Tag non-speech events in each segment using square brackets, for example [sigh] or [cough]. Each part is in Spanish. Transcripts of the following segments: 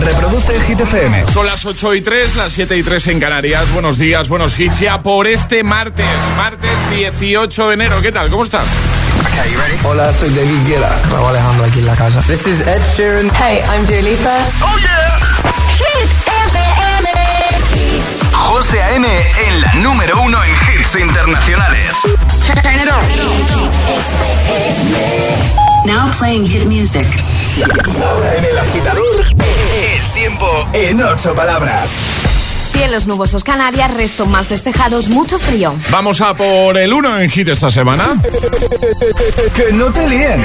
Reproduce Hit FM. Son las 8 y 3, las 7 y 3 en Canarias. Buenos días, buenos hits ya por este martes, martes 18 de enero. ¿Qué tal? ¿Cómo estás? Hola, soy David Guetta. Raúl Alejandro aquí en la casa. This is Ed Sheeran. Hey, I'm Dua Lipa. ¡Oh, yeah! Hit FM. José A.M. en la número uno en hits internacionales. Turn it on. Now playing hit music. Ahora en el agitador, el tiempo en ocho palabras. Cielos nubosos Canarias, resto más despejados, mucho frío. Vamos a por el 1 en hit esta semana. Que no te líen.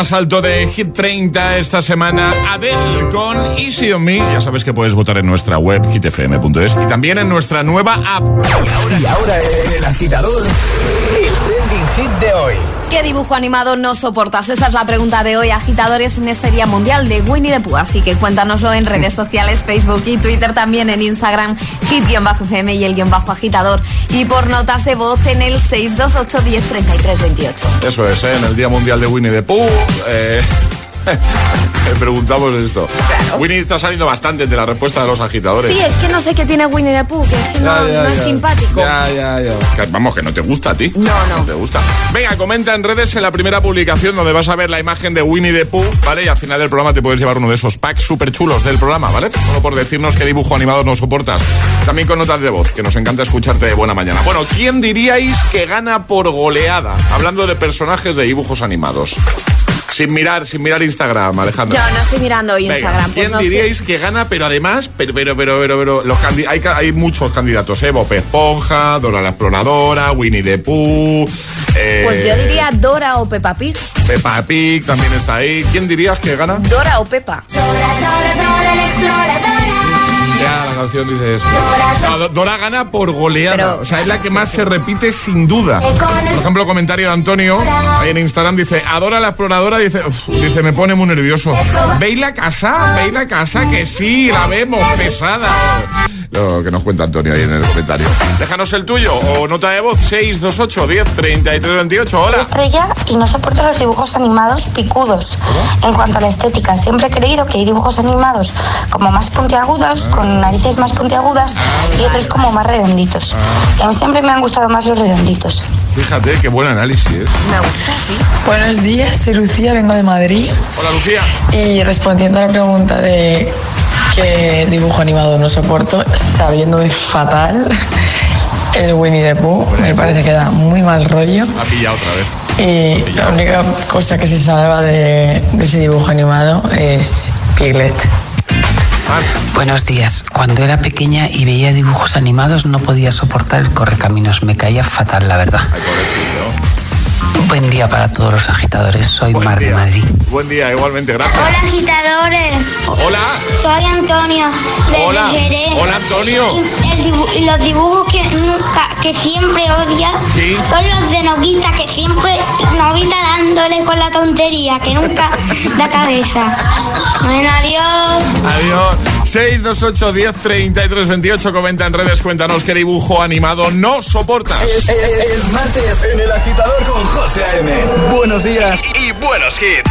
Más alto de Hit 30 esta semana Adele con Easy on Me. Ya sabes que puedes votar en nuestra web hitfm.es y también en nuestra nueva app. Y ahora en el agitador, hit de hoy. ¿Qué dibujo animado no soportas? Esa es la pregunta de hoy, agitadores, en este Día Mundial de Winnie the Pooh. Así que cuéntanoslo en redes [laughs] sociales, Facebook y Twitter, también en Instagram, hit-fm y el guion bajo agitador. Y por notas de voz en el 628 10 33 28. Eso es, ¿eh? en el Día Mundial de Winnie the Pooh. eh, Le [laughs] preguntamos esto. Winnie está saliendo bastante de la respuesta de los agitadores. Sí, es que no sé qué tiene Winnie the Pooh, que es que no, Ya, no es ya. simpático. Ya. Que, vamos, que no te gusta a ti. No, no. te gusta. Venga, comenta en redes en la primera publicación donde vas a ver la imagen de Winnie the Pooh, ¿vale? Y al final del programa te puedes llevar uno de esos packs súper chulos del programa, ¿vale? Solo por decirnos qué dibujo animado no soportas. También con notas de voz, que nos encanta escucharte de buena mañana. Bueno, ¿quién diríais que gana por goleada? Hablando de personajes de dibujos animados. Sin mirar, sin mirar Instagram, Alejandro. Yo no estoy mirando Venga, Instagram. pues ¿Quién no diríais que gana? Pero además, pero, pero, pero, pero, pero los hay, hay muchos candidatos, ¿eh? Bob Esponja, Dora la Exploradora, Winnie the Pooh, eh, Pues yo diría Dora o Peppa Pig. Peppa Pig también está ahí. ¿Quién dirías que gana? Dora o Peppa. Ya la canción dice eso. No, Do- Dora gana por goleada. Pero- o sea, es la que más se repite sin duda. Por ejemplo, comentario de Antonio, ahí en Instagram dice, adora la exploradora, dice, "Uf", dice, me pone muy nervioso. ¿Veis la casa? ¿Veis la casa? Que sí, la vemos, pesada. Lo que nos cuenta Antonio ahí en el comentario. Déjanos el tuyo o nota de voz 628 10 33 28. Hola. estrella y no soporto los dibujos animados picudos. En cuanto a la estética, siempre he creído que hay dibujos animados como más puntiagudos, con narices más puntiagudas y otros como más redonditos. Y a mí siempre me han gustado más los redonditos. Fíjate qué buen análisis. ¿eh? Me gusta, sí. Buenos días, soy Lucía, vengo de Madrid Hola Lucía. y respondiendo a la pregunta de qué dibujo animado no soporto, sabiéndome fatal, es Winnie the Pooh. Me parece que da muy mal rollo Ha pillado otra vez. y la única cosa que se salva de, de ese dibujo animado es Piglet. Buenos días. Cuando era pequeña y veía dibujos animados no podía soportar el correcaminos. Me caía fatal, la verdad. Ay. Buen día para todos los agitadores. Soy Buen Mar de. Madrid. Buen día, igualmente, gracias. Hola agitadores, Hola. soy Antonio de Hola. Jerez. Hola, Antonio. El dibu- los dibujos que que siempre odia Sí. son los de Novita, que siempre Novita dándole con la tontería, que nunca da cabeza. Bueno, adiós. Adiós. 628 10 33 28. Comenta en redes, cuéntanos qué dibujo animado no soportas. Es, es martes en el agitador con José A.M. Buenos días y buenos hits.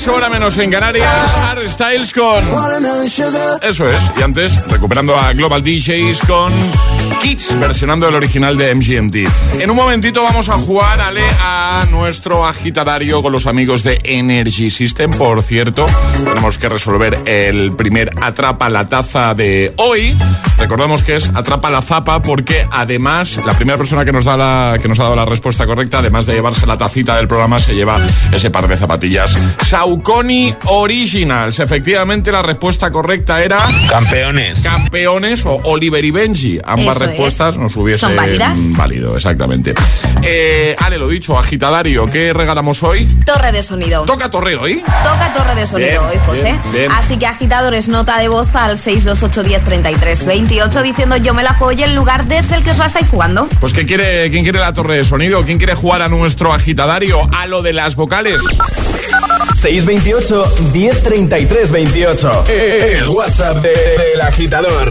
6, hora menos en Canarias, Art Styles con... Eso es, y antes, recuperando a Global DJs con... Kids, versionando el original de MGMT. En un momentito vamos a jugar, Ale, a nuestro agitadario con los amigos de Energy System. Por cierto, tenemos que resolver el primer Atrapa la Taza de hoy. Recordemos que es Atrapa la Zapa porque además la primera persona que nos, da la, que nos ha dado la respuesta correcta, además de llevarse la tacita del programa, se lleva ese par de zapatillas. Saucony Originals. Efectivamente, la respuesta correcta era... Campeones. Campeones o Oliver y Benji. Ambas. Respuestas nos hubiesen ¿Son válidas? válido, exactamente. Eh, Ale, lo dicho, agitadario, ¿qué regalamos hoy? Torre de sonido. Toca torreo, ¿y? Toca torre de sonido Bien, hoy, José. bien, bien. Así que agitadores, nota de voz al 628 10 33 28 diciendo yo me la juego y el lugar desde el que os la estáis jugando. Pues ¿quién quiere, ¿quién quiere la torre de sonido? ¿Quién quiere jugar a nuestro agitadario? A lo de las vocales. 628 1033 28. El WhatsApp de- del agitador.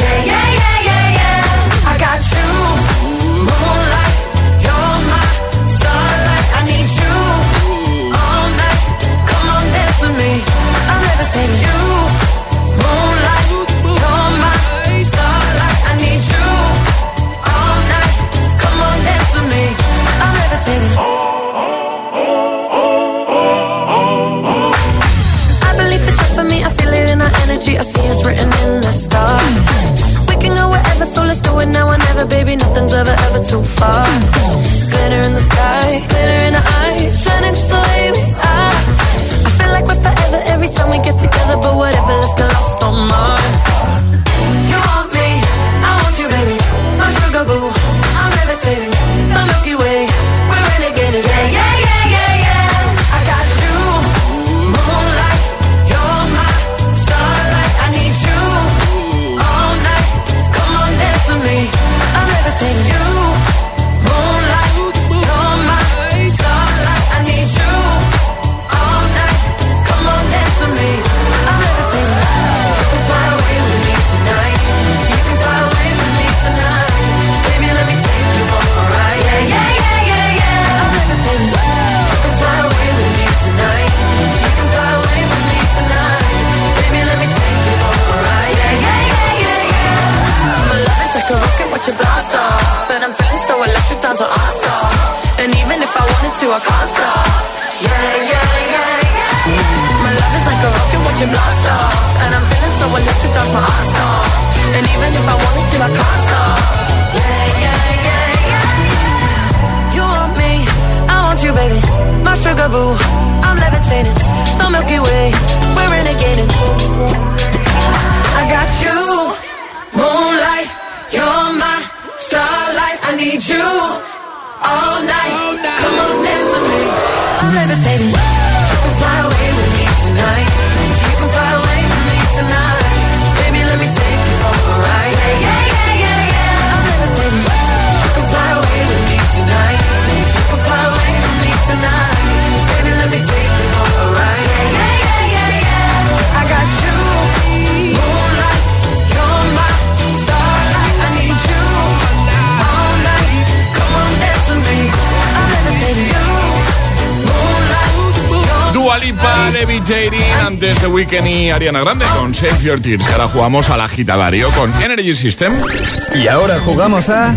Yeah, yeah, yeah, Ever too far. Glitter in the sky, glitter in our eyes, shining just the way we are. I feel like we're forever every time we get together, but whatever, let's get y Ariana Grande con Save Your Tears. Ahora jugamos al agitadario con Energy System. Y ahora jugamos a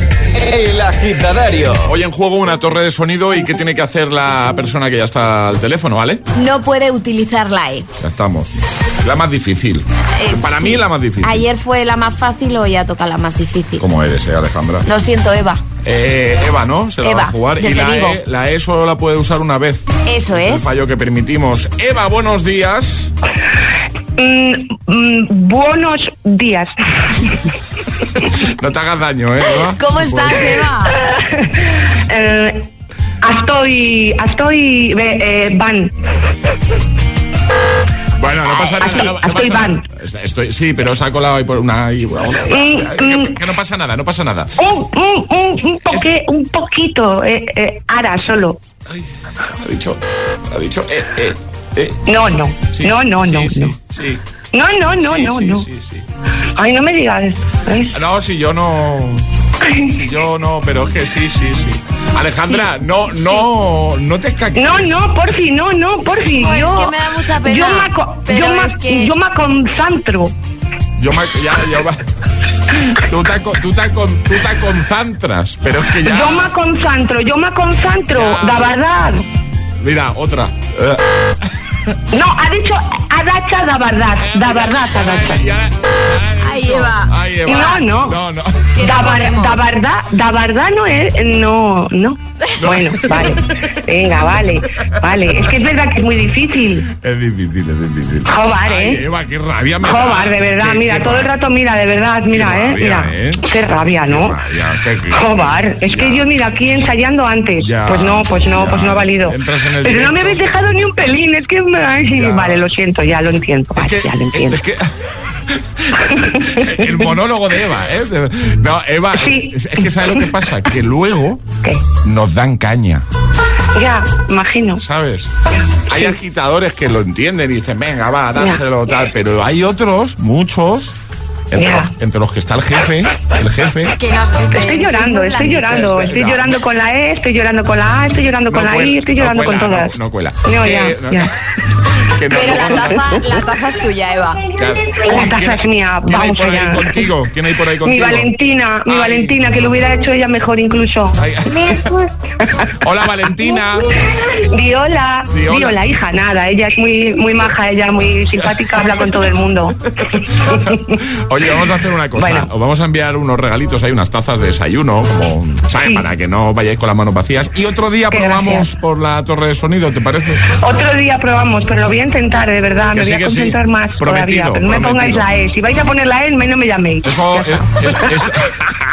El Agitadario. Hoy en juego una torre de sonido y qué tiene que hacer la persona que ya está al teléfono, ¿vale? No puede utilizar la E. Ya estamos. La más difícil. Eh, Para sí. mí la más difícil. Ayer fue la más fácil, hoy ya toca la más difícil. ¿Cómo eres, eh, Alejandra? Lo siento, Eva. Eh, Eva, ¿no? Se la Eva, va a jugar. Y la Vigo. e, la E solo la puede usar una vez. Eso Es el es. fallo que permitimos. Eva, buenos días. Mm, mm, buenos días. [laughs] No te hagas daño, ¿eh, Eva? ¿Cómo estás, Eva? [laughs] Eh, estoy, estoy, eh, van. Bueno, no pasa nada. sí, no, no estoy pasa van. nada. Estoy, sí, pero se ha colado ahí por una. ahí por una- que, que no pasa nada, no pasa nada. Un, un, un, poque- un poquito, eh, eh, ahora solo. Ha dicho. Ha dicho. Eh, eh, eh. No, no, Sí, no, no, sí, no, sí, no. sí. No, no, no, Sí, no, sí, no. sí, sí. Ay, no me digas. ¿ves? No, si yo no. Si yo no, pero es que sí, sí, sí. Alejandra, no, no, no te escaques. No, no, por si, no, no, por si. És yo, que me da mucha pena, Yo me, yo me- es que- yo me concentro. Yo me, ya, va. Tú te, tú, te, con- tú te concentras, pero es que ya. Yo me concentro, yo me concentro, Ya. de verdad. Mira, otra. No, ha dicho Adacha da verdad, da verdad Adacha. Ahí Eva. No, no. No, no. Da, no da verdad, da verdad no es, no, no. Bueno, vale. Venga, vale, vale. Es que es verdad que es muy difícil. Es difícil, es difícil. Jobar, Ay, ¿eh? Eva, qué rabia me. Jobar, de verdad, Qué- mira, qué todo el rabia. rato, mira, de verdad, mira, Qué eh, rabia, mira. ¿eh? Qué rabia, ¿no? Rabia, qué- qué- Jobar, es que yo mira aquí ensayando antes. Ya, pues no, pues no, ya. pues no ha valido. Entras en el Pero no me habéis dejado ni un pelín, es que me... vale, lo siento, ya lo entiendo, Es vale, que, ya lo entiendo. es que- [laughs] el monólogo de Eva, ¿eh? No, Eva, Sí. es, que ¿sabes lo que pasa? Que luego ¿Qué? nos dan caña, Ya, imagino. ¿sabes? Hay Sí. agitadores que lo entienden y dicen, venga, va, Ya. dárselo, tal, pero hay otros, muchos, entre, los, entre los que está el jefe, el jefe, nos Estoy llorando, estoy llorando, estoy No. llorando con la E, estoy llorando con la A, estoy llorando con la cuela, I, estoy no llorando cuela, con todas. No, no cuela. No, Que- ya, no- ya. [laughs] que no- Pero la taza, la taza es tuya, Eva. Claro. La taza ¿quién- es mía, ¿Quién hay vamos por ahí contigo? ¿Quién hay por ahí Mi contigo? Valentina, mi Ay. Valentina, que lo hubiera hecho ella mejor incluso. Ay. [laughs] Hola, Valentina. Viola, Viola. Viola, hija, nada, ella es muy muy maja, ella muy simpática, habla con todo el mundo. [laughs] Oye, vamos a hacer una cosa. Bueno. Os vamos a enviar unos regalitos, hay unas tazas de desayuno, como, ¿sabes? Sí. Para que no vayáis con las manos vacías. Y otro día probamos por la torre de sonido, ¿te parece? Otro día probamos, pero lo voy a intentar, de verdad, Que me sí, voy a que sí. concentrar más Prometido, todavía. Pero no me pongáis la E, si vais a poner la E, no me llaméis. Eso, es, es- es-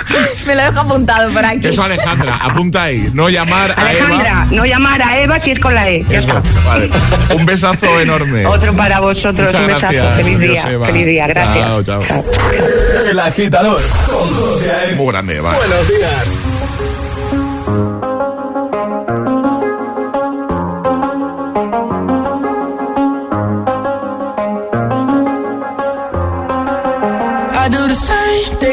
[laughs] Me lo dejo apuntado por aquí. eso, Alejandra, apunta ahí. No llamar a Alejandra, Eva. no llamar a Eva si es con la E. Eso, vale. Un besazo enorme. Otro para vosotros, Muchas un besazo. gracias. Feliz Adiós, día, Eva. feliz día, gracias. Chao, chao. El agitador con José A.M. Muy grande, Eva. Buenos días.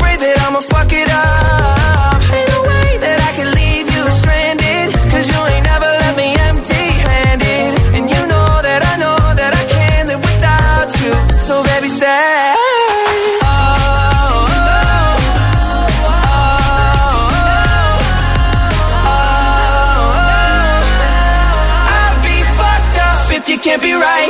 Afraid that I'ma fuck it up. Ain't no way that I can leave you stranded. Cause you ain't never left me empty handed. And you know that I know that I can't live without you. So baby, stay. Can't be right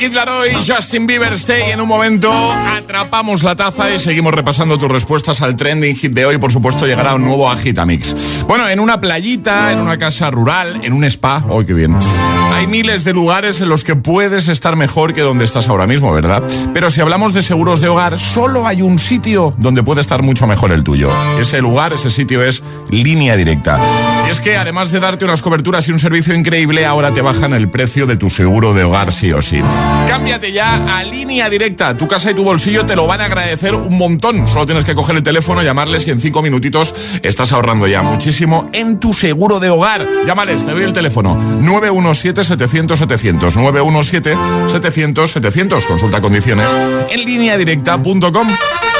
Kid Laroi, Justin Bieber, Stay. En un momento atrapamos la taza y seguimos repasando tus respuestas al trending hit de hoy. Por supuesto, llegará un nuevo Agitamix. Bueno, en una playita, en una casa rural, en un spa. ¡Oh, qué bien! Hay miles de lugares en los que puedes estar mejor que donde estás ahora mismo, ¿verdad? Pero si hablamos de seguros de hogar, solo hay un sitio donde puede estar mucho mejor el tuyo. Ese lugar, ese sitio es Línea Directa. Y es que además de darte unas coberturas y un servicio increíble, ahora te bajan el precio de tu seguro de hogar sí o sí. Cámbiate ya a Línea Directa. Tu casa y tu bolsillo te lo van a agradecer un montón. Solo tienes que coger el teléfono, llamarles y en cinco minutitos estás ahorrando ya muchísimo en tu seguro de hogar. Llámales, te doy el teléfono 917-700-700. 917-700-700. Consulta condiciones en lineadirecta.com. ¿Y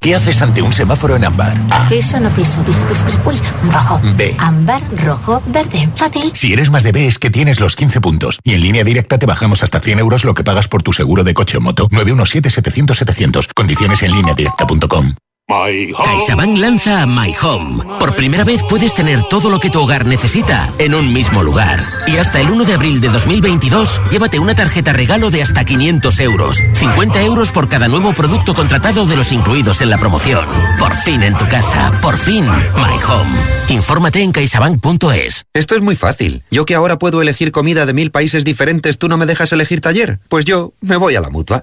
¿Qué haces ante un semáforo en ámbar? A. Piso, no piso, piso, piso, piso. Uy, rojo. B. Ámbar, rojo, verde. Fácil. Si eres más de B es que tienes los 15 puntos. Y en línea directa te bajamos hasta 100 euros lo que pagas por tu seguro de coche o moto. 917-700-700. Condiciones en línea directa.com. CaixaBank lanza My Home. Por primera vez puedes tener todo lo que tu hogar necesita en un mismo lugar. Y hasta el 1 de abril de 2022, llévate una tarjeta regalo de hasta 500 euros. 50 euros por cada nuevo producto contratado de los incluidos en la promoción. Por fin en tu casa. Por fin My Home. Infórmate en caixabank.es. Esto es muy fácil. Yo que ahora puedo elegir comida de mil países diferentes, ¿tú no me dejas elegir taller? Pues yo me voy a la mutua.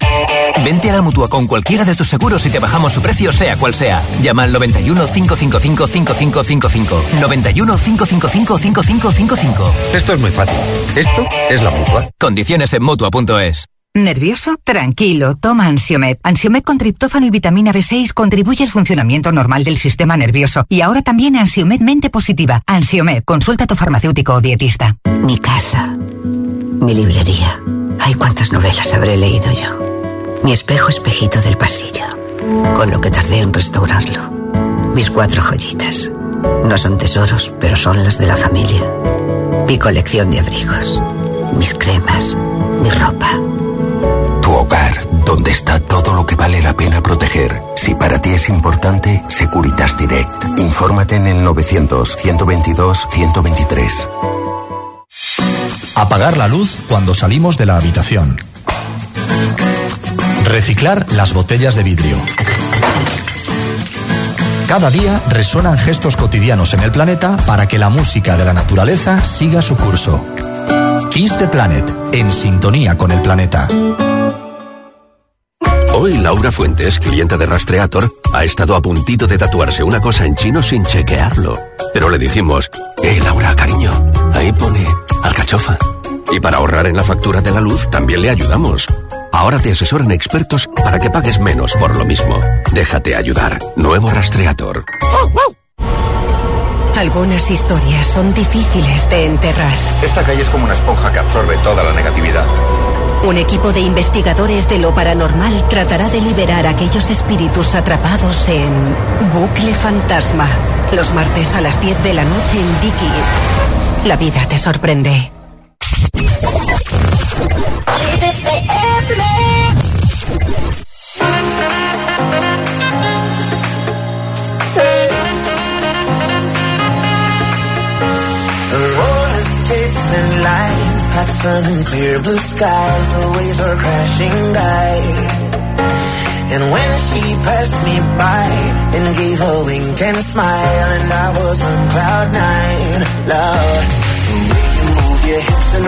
Vente a la mutua con cualquiera de tus seguros y te bajamos su precio, sea cual sea. Llama al 91 555 5555. 91 555 5555. Esto es muy fácil. Esto es la mutua. Condiciones en mutua.es. ¿Nervioso? Tranquilo, toma Ansiomed. Ansiomed con triptófano y vitamina B6 contribuye al funcionamiento normal del sistema nervioso. Y ahora también Ansiomed Mente Positiva. Ansiomed, consulta a tu farmacéutico o dietista. Mi casa. Mi librería. Ay, cuántas novelas habré leído yo. Mi espejo espejito del pasillo. Con lo que tardé en restaurarlo. Mis cuatro joyitas. No son tesoros, pero son las de la familia. Mi colección de abrigos. Mis cremas. Mi ropa. Tu hogar, donde está todo lo que vale la pena proteger. Si para ti es importante, Securitas Direct. Infórmate en el 900-122-123. Apagar la luz cuando salimos de la habitación. Reciclar las botellas de vidrio. Cada día resuenan gestos cotidianos en el planeta para que la música de la naturaleza siga su curso. Kiss the Planet, en sintonía con el planeta. Hoy Laura Fuentes, clienta de Rastreator, ha estado a puntito de tatuarse una cosa en chino sin chequearlo. Pero le dijimos, eh Laura, cariño, ahí pone alcachofa. Y para ahorrar en la factura de la luz también le ayudamos. Ahora te asesoran expertos para que pagues menos por lo mismo. Déjate ayudar. Nuevo Rastreator. Algunas historias son difíciles de enterrar. Esta calle es como una esponja que absorbe toda la negatividad. Un equipo de investigadores de lo paranormal tratará de liberar a aquellos espíritus atrapados en Bucle Fantasma. Los martes a las 10 de la noche en Dickies. La vida te sorprende. Hot sun and clear blue skies. The waves are crashing by. And when she passed me by and gave a wink and smile, and I was on cloud nine, Lord. The way you move your hips and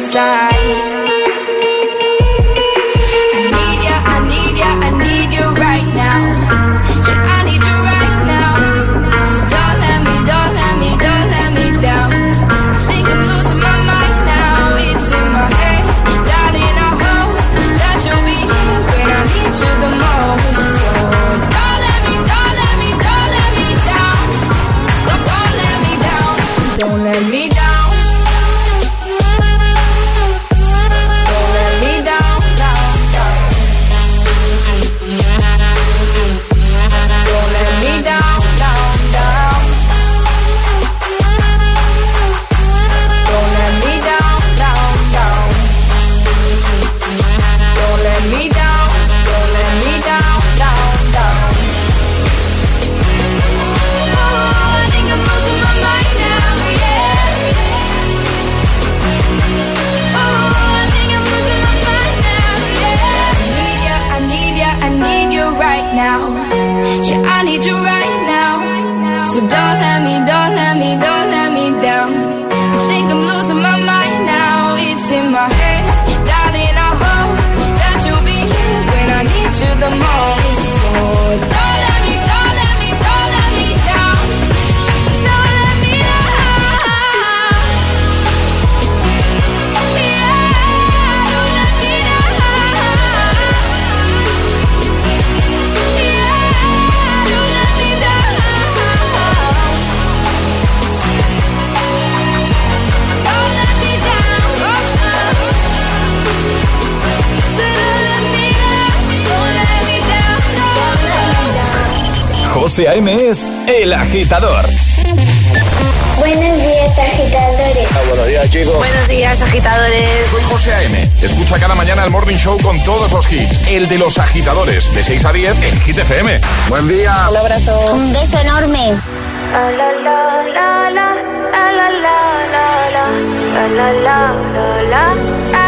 Side. El Agitador. Buenos días, agitadores. buenos días, chicos. Buenos días, agitadores. Soy José A.M. Escucha cada mañana el Morning Show con todos los hits. El de los agitadores, de 6 a 10 en Hit FM. Buen día. Un abrazo. Un beso enorme. La la la la la la la la la la la la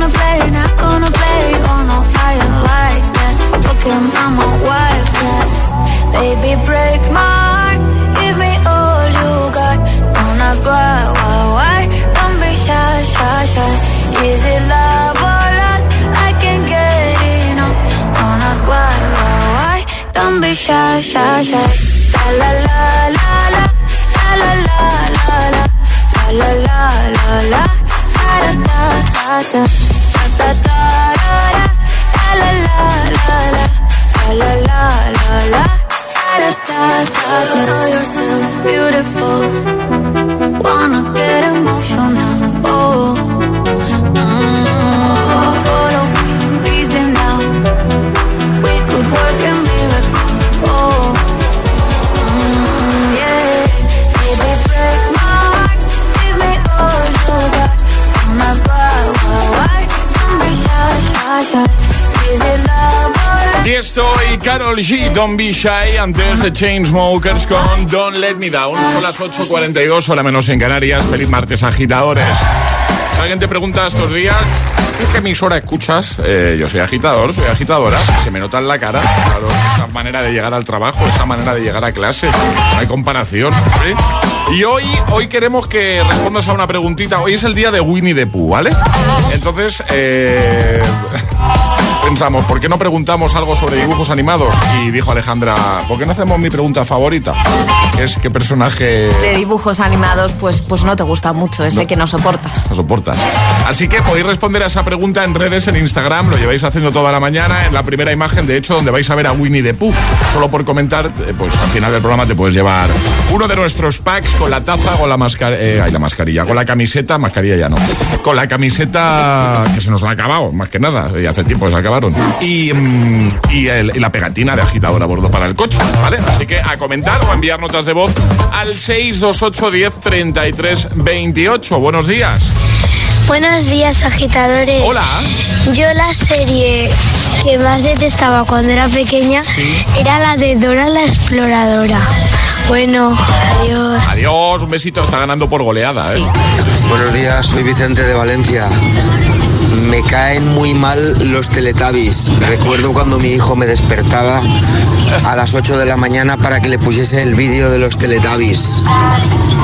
gonna play, not gonna play. Oh no, I am like that. Fucking mama, wife that. Baby, break my heart. Give me all you got. Don't ask why, why, why. Don't be shy, shy, shy. Is it love or lust? I can't get enough. Don't ask why, why, why. Don't be shy, shy, shy. La La la la la la la la la la la la la la la beautiful. Wanna get emotional. Oh. Tiesto y Carol G, Don't Be Shy, antes de Chainsmokers con Don't Let Me Down. Son las 8.42, hora menos en Canarias. Feliz martes, agitadores. Si alguien te pregunta estos días, ¿qué, emisora escuchas? Eh, yo soy agitador, soy agitadora. Se me nota en la cara, claro, esa manera de llegar al trabajo, esa manera de llegar a clase. No hay comparación. Y hoy, hoy queremos que respondas a una preguntita. Hoy es el día de Winnie the Pooh, ¿vale? Entonces, eh... [laughs] pensamos, ¿por qué no preguntamos algo sobre dibujos animados? Y dijo Alejandra, ¿por qué no hacemos mi pregunta favorita? Es qué personaje De dibujos animados, pues, pues no te gusta mucho, ese que no soportas. no soportas. Así que podéis responder a esa pregunta en redes, en Instagram, lo lleváis haciendo toda la mañana, en la primera imagen, de hecho, donde vais a ver a Winnie the Pooh. Solo por comentar, eh, pues al final del programa te puedes llevar uno de nuestros packs con la taza, con la mascarilla, la mascarilla, con la camiseta, mascarilla ya no, con la camiseta que se nos ha acabado, más que nada, y hace tiempo se acabaron. Y, mm, y, el- y la pegatina de agitador a bordo para el coche, ¿vale? Así que a comentar o a enviar notas de voz al 628 10 33 28. Buenos días. Buenos días, agitadores. Hola. Yo la serie que más detestaba cuando era pequeña era la de Dora la Exploradora. Bueno, adiós. Adiós, un besito, está ganando por goleada, ¿eh? Buenos días, soy Vicente de Valencia. Me caen muy mal los teletabis. Recuerdo cuando mi hijo me despertaba a las 8 de la mañana para que le pusiese el vídeo de los teletabis.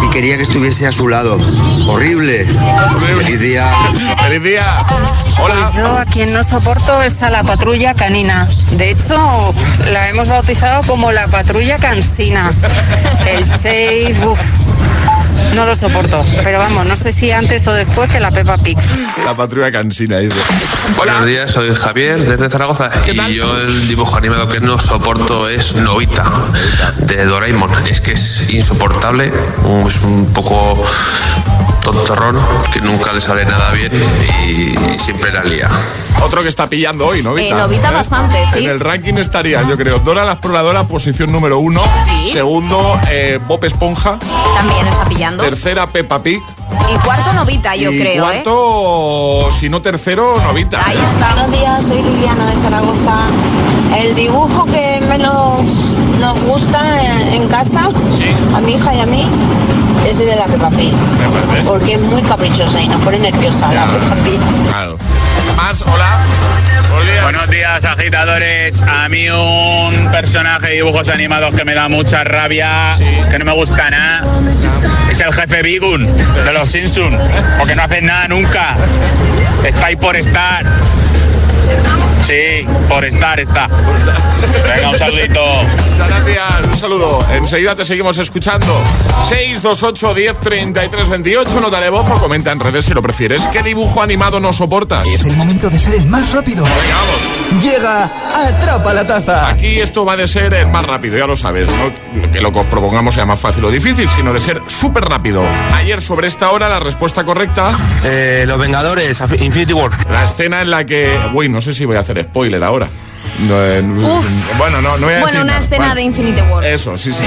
Y quería que estuviese a su lado. Horrible. Feliz día. Feliz día. Pues yo a quien no soporto es a la patrulla canina. De hecho, la hemos bautizado como la patrulla cansina. El Chase, uf, no lo soporto. Pero vamos, no sé si antes o después que la Peppa Pig. La patrulla cansina, dice. Buenos días, soy Javier desde Zaragoza y yo el dibujo animado que no soporto es Novita de Doraemon. Es que es insoportable, es un poco tontorrón que nunca le sale nada bien y siempre la lía. Otro que está pillando hoy, Novita. Eh, Novita bastante, sí. En el ranking estaría, yo creo, Dora la Exploradora, posición número uno. Sí. Segundo, eh, Bob Esponja. También está pillando. Tercera, Peppa Pig. Y cuarto Novita, yo y creo, ¿eh? cuarto, si no tercero, Novita. Ahí está. Buenos días, soy Liliana de Zaragoza. El dibujo que menos nos gusta en, en casa, a mi hija y a mí, es el de la Peppa Pig. Porque es muy caprichosa y nos pone nerviosa la Peppa Pig. Claro. Más, hola. Buenos días, agitadores. A mí un personaje de dibujos animados que me da mucha rabia, que no me gusta nada, es el jefe Bigun de los Simpsons, porque no hacen nada nunca. Está ahí por estar. Sí, por estar está. Venga, un saludito. Muchas gracias, un saludo. Enseguida te seguimos escuchando. 628 10 33 28, nota de voz o comenta en redes si lo prefieres. ¿Qué dibujo animado no soportas? Es el momento de ser el más rápido. Venga, vamos. Llega Atrapa la Taza. Aquí esto va de ser el más rápido, ya lo sabes. No que lo que os propongamos sea más fácil o difícil, sino de ser súper rápido. Ayer sobre esta hora la respuesta correcta... Eh, los Vengadores, Infinity War. La escena en la que... Uy, no sé si voy a hacer spoiler ahora. No, eh, bueno, no, no voy a Bueno, decir una nada. escena de Infinity War. Eso, sí, sí.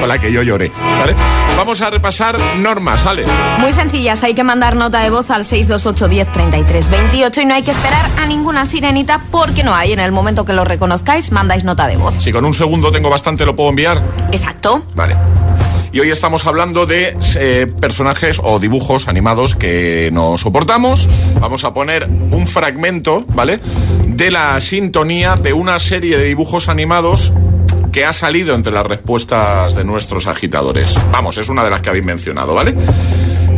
Con la que yo lloré. ¿vale? Vamos a repasar normas, ¿sale? Muy sencillas, hay que mandar nota de voz al 628 10 33 28 y no hay que esperar a ninguna sirenita porque no hay. En el momento que lo reconozcáis, mandáis nota de voz. Si con un segundo tengo bastante, ¿lo puedo enviar? Exacto. Vale. Y hoy estamos hablando de eh, personajes o dibujos animados que no soportamos. Vamos a poner un fragmento, ¿vale? De la sintonía de una serie de dibujos animados que ha salido entre las respuestas de nuestros agitadores. Vamos, es una de las que habéis mencionado, ¿vale?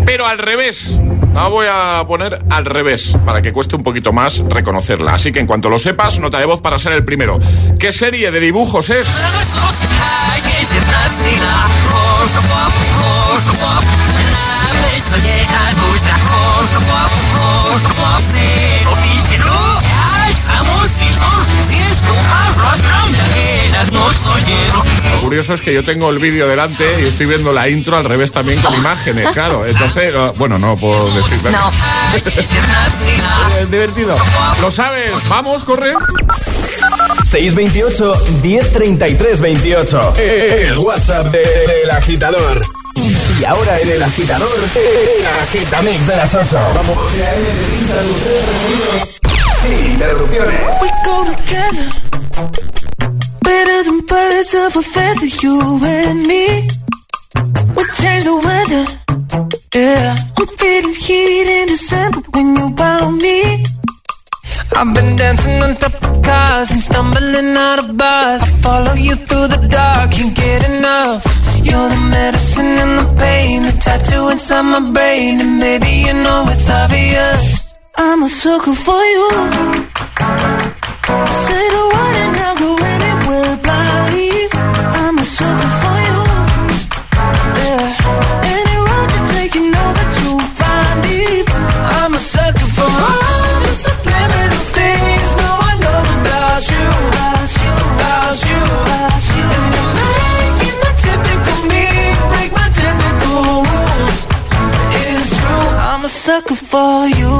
Pero al revés, la voy a poner al revés, para que cueste un poquito más reconocerla. Así que en cuanto lo sepas, nota de voz para ser el primero. ¿Qué serie de dibujos es? Lo curioso es que yo tengo el vídeo delante y estoy viendo la intro al revés también con imágenes, claro. Entonces, bueno, no puedo decir. No. es divertido. ¿Lo sabes? Vamos, corre. 628 1033 28. El WhatsApp del agitador. Y ahora en el agitador, el agitamix de las 8. Vamos. We go together. Better than birds of a feather, you and me. We change the weather. Yeah. I'm feeling heat in December when you found me. I've been dancing on top of cars and stumbling out of bars. Follow you through the dark, can't get enough. You're the medicine and the pain, the tattoo inside my brain, and baby you know it's obvious. I'm a sucker for you. Say the word and I'll go anywhere blindly. I'm a sucker for you. Yeah. Any road you take, you know that you'll find me. I'm a sucker for all subliminal things no one knows about you. And you're making typical me break my typical rules. It's true, I'm a sucker for you.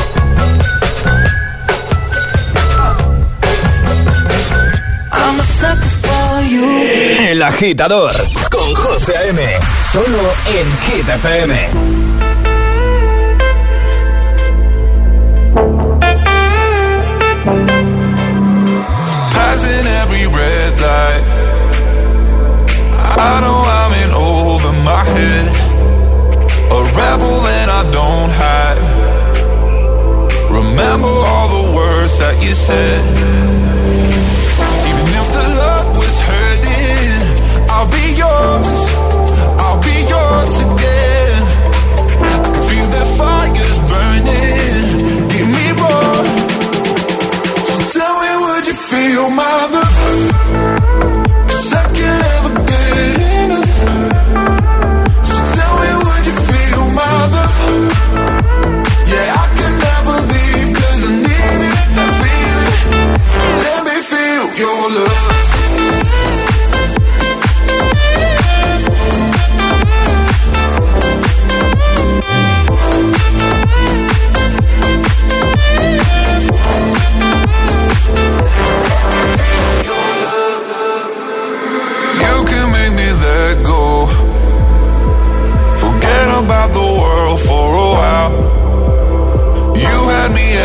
El agitador con José A.M. Solo en Hit FM. Passing every red light. I know I'm in over my head. A rebel and I don't hide. Remember all the words that you said. You my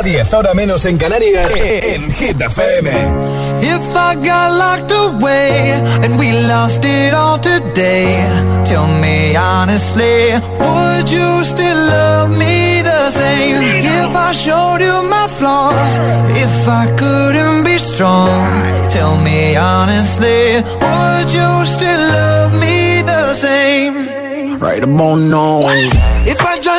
a 10, ahora menos en Canarias, en Hit FM. If I got locked away and we lost it all today, tell me honestly, would you still love me the same? If I showed you my flaws, if I couldn't be strong, tell me honestly, would you still love me the same? right about now. If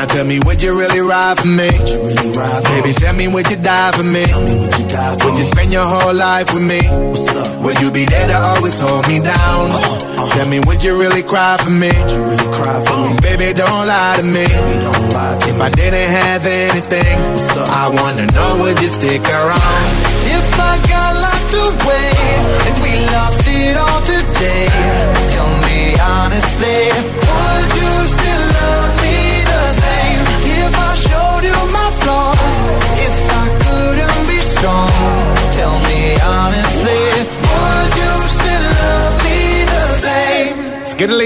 Now tell me, would you really ride for me? Really ride Baby, tell me, would you die for me? me Would you, would you spend your whole life with me? Would you be there to always hold me down? Uh-huh. Tell me, would you really cry for me? Really cry for me? Baby, don't lie to me. Lie to if me. I didn't have anything, I wanna know, would you stick around? If I got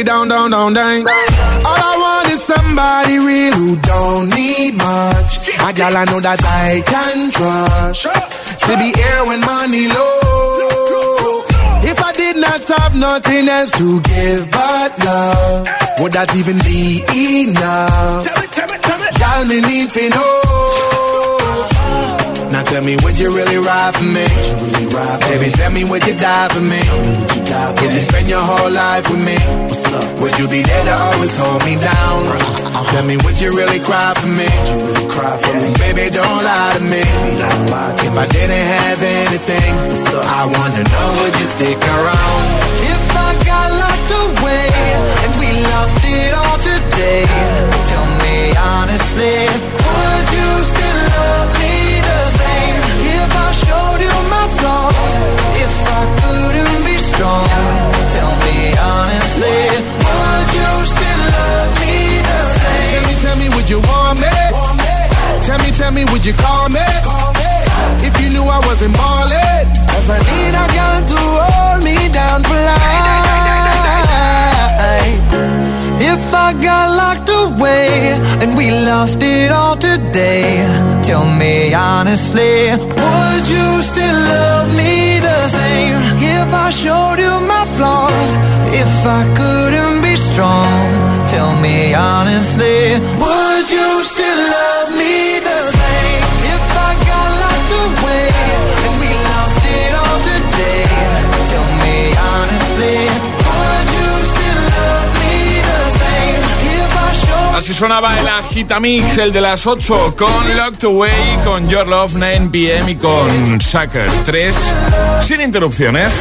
down, down, down, down. All I want is somebody real who don't need much. A gal I know that I can trust. To be here when money low. If I did not have nothing else to give but love, would that even be enough? Y'all me need to know. Now tell me, would you really ride for me? Really ride for Baby, me? tell me, would you die for me? Would you, you spend your whole life with me? What's up? Would you be there to always hold me down? Tell me, would you really cry for me? Really cry for me? Baby, don't lie to me. Lie to if me. I didn't have anything, I wanna know, would you stick around? If I got locked away and we lost it all today, tell me honestly, would you still love me tell me honestly, would you still love me the same? Tell me, tell me, would you want me? Tell me, tell me, would you call me? If you knew I wasn't ballin', Cause I need a girl to hold me down for life if I got locked away and we lost it all today, tell me honestly, would you still love me the same? If I showed you my flaws, if I couldn't be strong, tell me honestly, would you still love me the same? Así sonaba el Agitamix, el de las 8, con Locked Away, con Your Love 9 PM y con Sucker 3, sin interrupciones.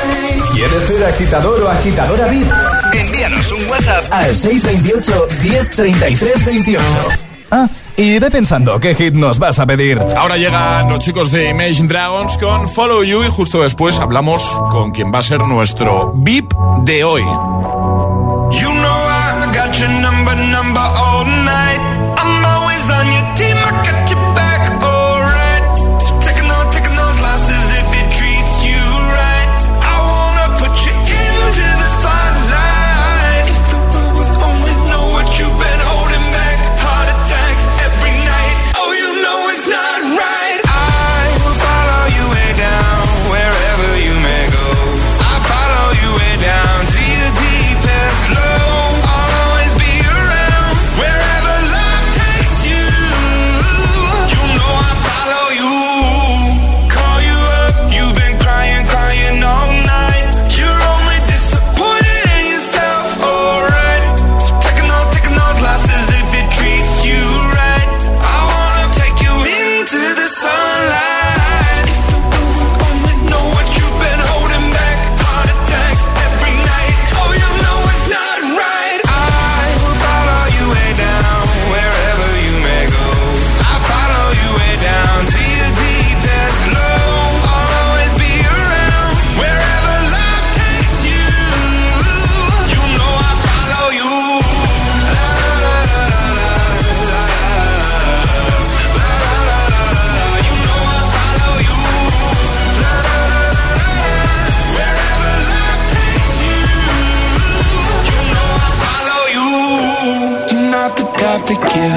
¿Quieres ser agitador o agitadora VIP? Envíanos un WhatsApp al 628 1033 28. Ah, y ve pensando qué hit nos vas a pedir. Ahora llegan los chicos de Imagine Dragons con Follow You y justo después hablamos con quien va a ser nuestro VIP de hoy. your number, number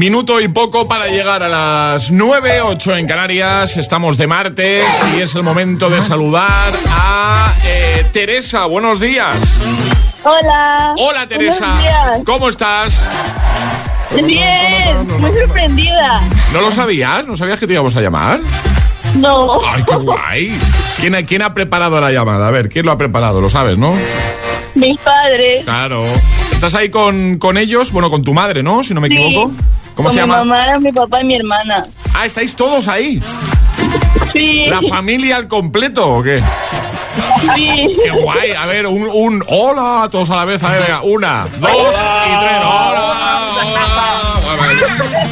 Minuto y poco para llegar a las 9, 8 en Canarias. Estamos de martes y es el momento de saludar a eh, Teresa. Buenos días. Hola. Hola Teresa. ¿Cómo estás? Bien, muy sorprendida. ¿No lo sabías? ¿No sabías que te íbamos a llamar? No. ¡Ay, qué guay! ¿Quién, ha- ¿Quién ha preparado la llamada? A ver, ¿quién lo ha preparado? Lo sabes, ¿no? Mis padres. Claro. ¿Estás ahí con, con ellos? Bueno, con tu madre, ¿no? Si no me Sí. equivoco. ¿Cómo Con se llama? Mi mamá, mi papá y mi hermana. Ah, ¿estáis todos ahí? Sí. ¿La familia al completo o qué? Sí. ¡Qué guay! A ver, un, un hola, todos a la vez. A ver, venga, una, dos y tres. ¡Hola! hola.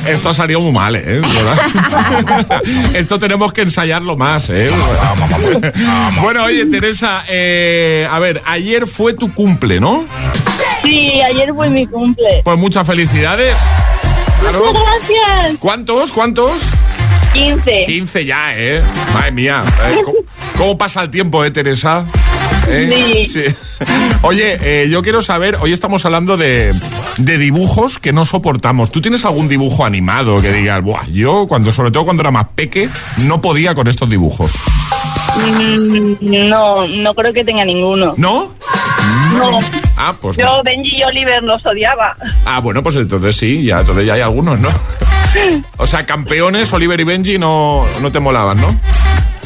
Esto ha salido muy mal, ¿eh? [laughs] Esto tenemos que ensayarlo más, ¿eh? Bueno, oye, Teresa, eh, a ver, ayer fue tu cumple, ¿no? Sí, ayer fue mi cumple. Pues muchas felicidades. Claro. Muchas gracias. ¿Cuántos? ¿Cuántos? 15. 15 ya, ¿eh? Madre mía. ¿Cómo, cómo pasa el tiempo, eh, Teresa? ¿Eh? Sí. [laughs] Oye, eh, yo quiero saber, hoy estamos hablando de, de dibujos que no soportamos. ¿Tú tienes algún dibujo animado que digas, Buah, yo cuando, sobre todo cuando era más peque, no podía con estos dibujos? Mm, No, no creo que tenga ninguno. ¿No? No. Ah, pues Yo, no. Benji y Oliver los odiaba. Ah, bueno, pues entonces sí, ya, entonces ya hay algunos, ¿no? [laughs] O sea, campeones, Oliver y Benji no, no te molaban, ¿no?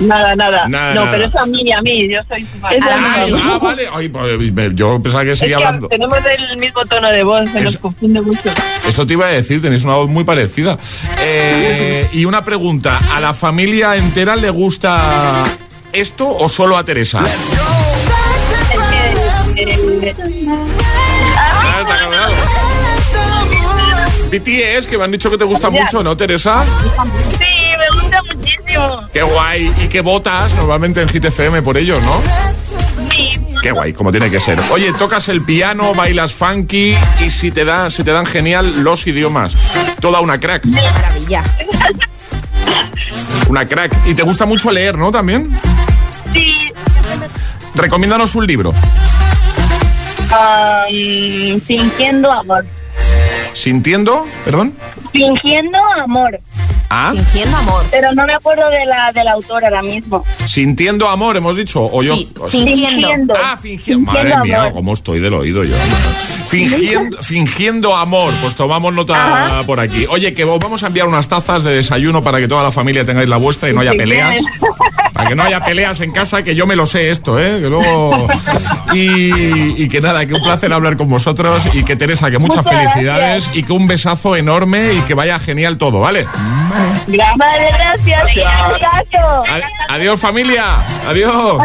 Nada, nada. Nada, no, nada. pero es a mí, a mí. Yo soy su madre. Ah, ah, vale. Ay, pues, yo pensaba que Es seguía que hablando. tenemos el mismo tono de voz, se nos confunde mucho. Eso te iba a decir, tenéis una voz muy parecida. Eh, y una pregunta, ¿a la familia entera le gusta esto o solo a Teresa? Ah, está. BTS, que me han dicho que te gusta mucho, ¿no, Teresa? Sí, me gusta muchísimo. Qué guay. Y que votas normalmente en Hit FM por ellos, ¿no? Sí. Qué guay, como tiene que ser. Oye, tocas el piano, bailas funky y si te, da, si te dan genial los idiomas. Toda una crack. Maravilla. Una crack. Y te gusta mucho leer, ¿no? También. Sí. Recomiéndanos un libro. Mm, fingiendo amor. Sintiendo, perdón. Fingiendo amor. Ah, Fingiendo amor. Pero no me acuerdo de la del autor ahora mismo. sintiendo amor, hemos dicho. O yo. Sí, o sea- fingiendo. Ah, fingiendo. Madre mía, amor. cómo estoy del oído yo. Fingiendo, fingiendo amor. Pues tomamos nota por aquí. Oye, que os vamos a enviar unas tazas de desayuno para que toda la familia tengáis la vuestra y no haya peleas. Para que no haya peleas en casa, que yo me lo sé esto, ¿eh? Que luego... [laughs] Y, y que nada, que un placer hablar con vosotros y que Teresa, que muchas Muchas felicidades y que un besazo enorme y que vaya genial todo, ¿vale? Vale, gracias. un abrazo. Ad- adiós familia, adiós.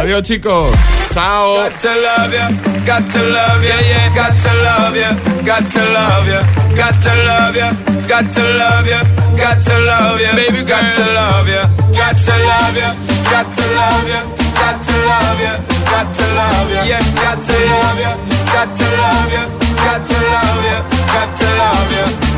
Adiós chicos. Chao. Got to love ya, got to love ya, yeah, got to love ya, got to love ya, got to love ya, got to love ya, got to love ya, baby, got to love ya, got to love ya, got to love ya, got to love ya, got to love ya, yeah, got to love ya, got to love ya, got to love ya, got to love ya.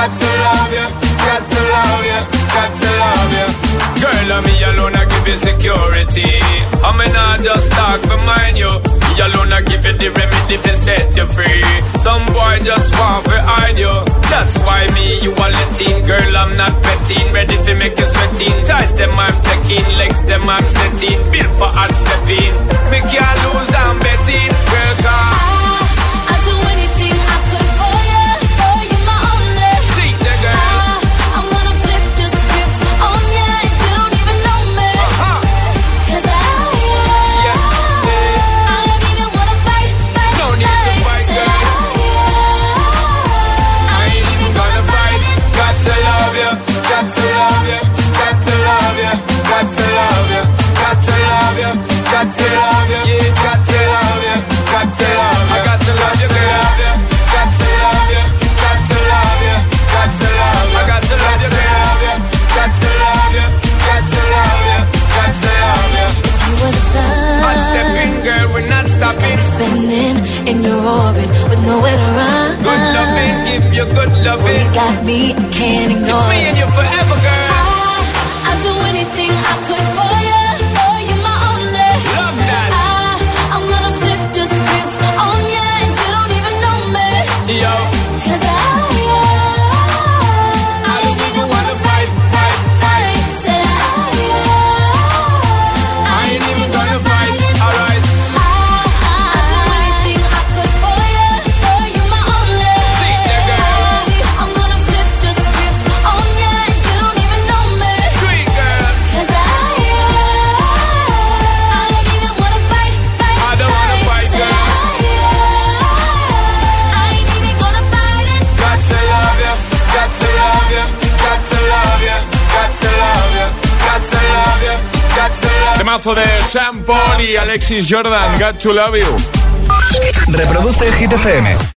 got to love you, got to love you, got to love you. Girl, I'm me alone, I give you security. I mean, I just talk for mine, you. Me alone, I give you the remedy to set you free. Some boy just want to hide you. That's why me, you are letting. Girl, I'm not betting. Ready to make you sweating. Ties them, I'm checking. Legs them, I'm setting. Built for hard stepping. Make you lose, I'm betting. Girl, come. got to love you, yeah. got to love you, got to love you, I got to love you, got to love you, got to love you, got to love you, I got to love you, got to love you, got to love you, got to love you. Stepping, girl, we're not stopping. In your orbit with nowhere to run. Good loving, give you good loving. You got me, I can't ignore. It's me and you forever. temazo de Sam Paul y Alexis Jordan, Got to Love You. Reproduce el